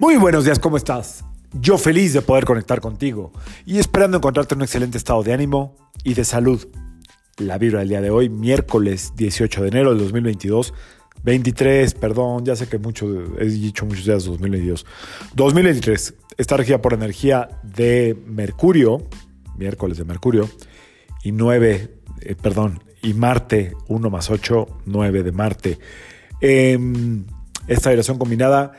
Muy buenos días, ¿cómo estás? Yo feliz de poder conectar contigo y esperando encontrarte en un excelente estado de ánimo y de salud. La vibra del día de hoy, miércoles 18 de enero del 2022, 23, perdón, ya sé que mucho, he dicho muchos días 2022. 2023 está regida por energía de Mercurio, miércoles de Mercurio, y 9, eh, perdón, y Marte, 1 más 8, 9 de Marte. Em, esta vibración combinada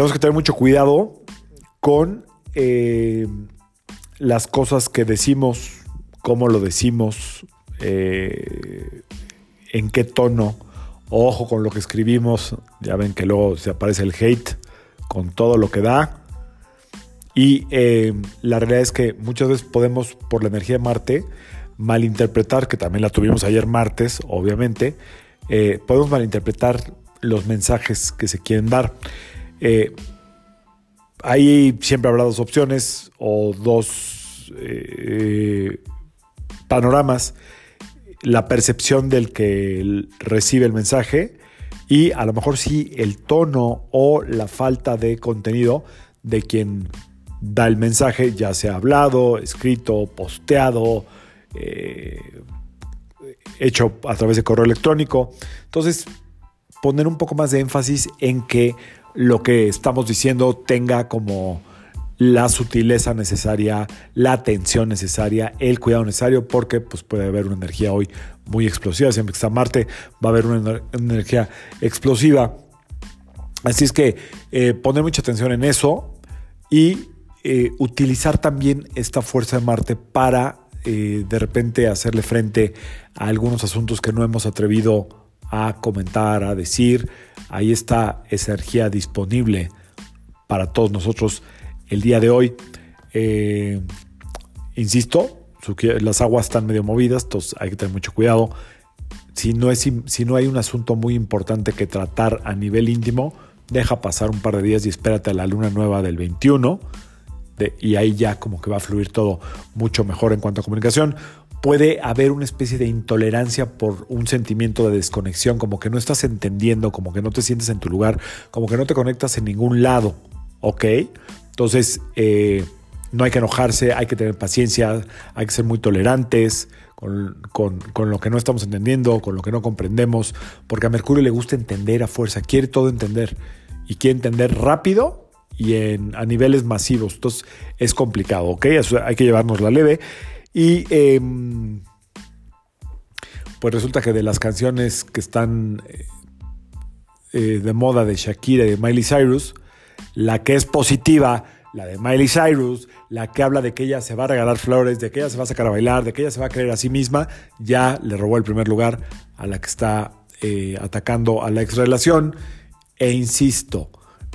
tenemos que tener mucho cuidado con eh, las cosas que decimos, cómo lo decimos, eh, en qué tono, ojo con lo que escribimos, ya ven que luego se aparece el hate con todo lo que da. Y eh, la realidad es que muchas veces podemos, por la energía de Marte, malinterpretar, que también la tuvimos ayer martes, obviamente, podemos malinterpretar los mensajes que se quieren dar. Eh, ahí siempre habrá dos opciones o dos eh, panoramas. La percepción del que recibe el mensaje y a lo mejor sí el tono o la falta de contenido de quien da el mensaje, ya sea hablado, escrito, posteado, eh, hecho a través de correo electrónico. Entonces, poner un poco más de énfasis en que lo que estamos diciendo tenga como la sutileza necesaria, la atención necesaria, el cuidado necesario, porque pues, puede haber una energía hoy muy explosiva. Siempre que está Marte, va a haber una, energía explosiva. Así es que eh, poner mucha atención en eso y eh, utilizar también esta fuerza de Marte para eh, de repente hacerle frente a algunos asuntos que no hemos atrevido a comentar, a decir. Ahí está esa energía disponible para todos nosotros el día de hoy. Eh, insisto, las aguas están medio movidas, entonces hay que tener mucho cuidado. Si no, es, si no hay un asunto muy importante que tratar a nivel íntimo, deja pasar un par de días y espérate a la luna nueva del 21. y ahí ya como que va a fluir todo mucho mejor en cuanto a comunicación puede haber una especie de intolerancia por un sentimiento de desconexión, como que no estás entendiendo, como que no te sientes en tu lugar, como que no te conectas en ningún lado, ¿ok? Entonces, eh, no hay que enojarse, hay que tener paciencia, hay que ser muy tolerantes con, lo que no estamos entendiendo, con lo que no comprendemos, porque a Mercurio le gusta entender a fuerza, quiere todo entender y quiere entender rápido y en, a niveles masivos. Entonces, es complicado, ¿ok? hay que llevarnos la leve. Y em, pues resulta que de las canciones que están eh, eh, de moda de Shakira y de Miley Cyrus, la que es positiva, la de Miley Cyrus, la que habla de que ella se va a regalar flores, de que ella se va a sacar a bailar, de que ella se va a creer a sí misma, ya le robó el primer lugar a la que está eh, atacando a la ex relación. E insisto,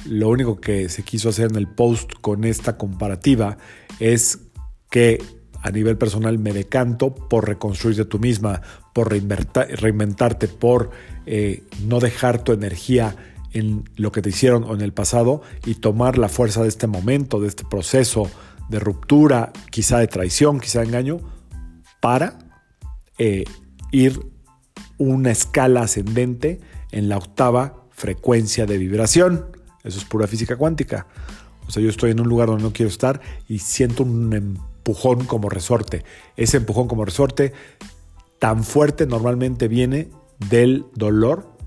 lo único que se quiso hacer en el post con esta comparativa es que a nivel personal me decanto por reconstruirte tú misma, por reinventarte, por eh, no dejar tu energía en lo que te hicieron o en el pasado y tomar la fuerza de este momento, de este proceso de ruptura, quizá de traición, quizá de engaño, para eh, ir una escala ascendente en la octava frecuencia de vibración. Eso es pura física cuántica. O sea, yo estoy en un lugar donde no quiero estar y siento un empujón como resorte. Ese empujón como resorte tan fuerte normalmente viene del dolor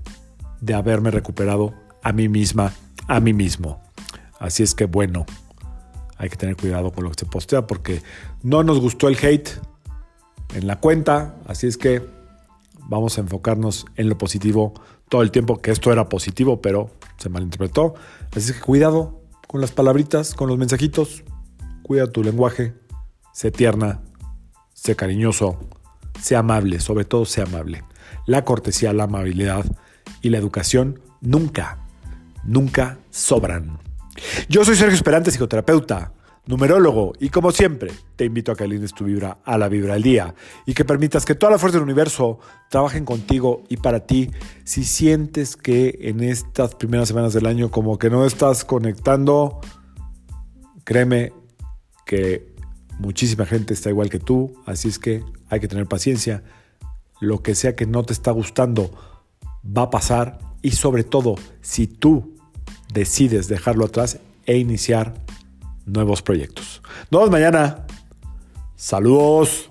de haberme recuperado a mí misma, a mí mismo. Así es que bueno, hay que tener cuidado con lo que se postea porque no nos gustó el hate en la cuenta, así es que vamos a enfocarnos en lo positivo todo el tiempo, que esto era positivo, pero se malinterpretó. Así es que cuidado con las palabritas, con los mensajitos, cuida tu lenguaje, sé tierna, sé cariñoso, sé amable, sobre todo sé amable. La cortesía, la amabilidad y la educación nunca, nunca sobran. Yo soy Sergio Esperante, psicoterapeuta, numerólogo, y como siempre, te invito a que alines tu vibra a la vibra del día y que permitas que toda la fuerza del universo trabajen contigo y para ti. Si sientes que en estas primeras semanas del año como que no estás conectando, créeme que Muchísima gente está igual que tú, así es que hay que tener paciencia. Lo que sea que no te está gustando va a pasar y sobre todo si tú decides dejarlo atrás, e iniciar nuevos proyectos. Nos vemos mañana. Saludos.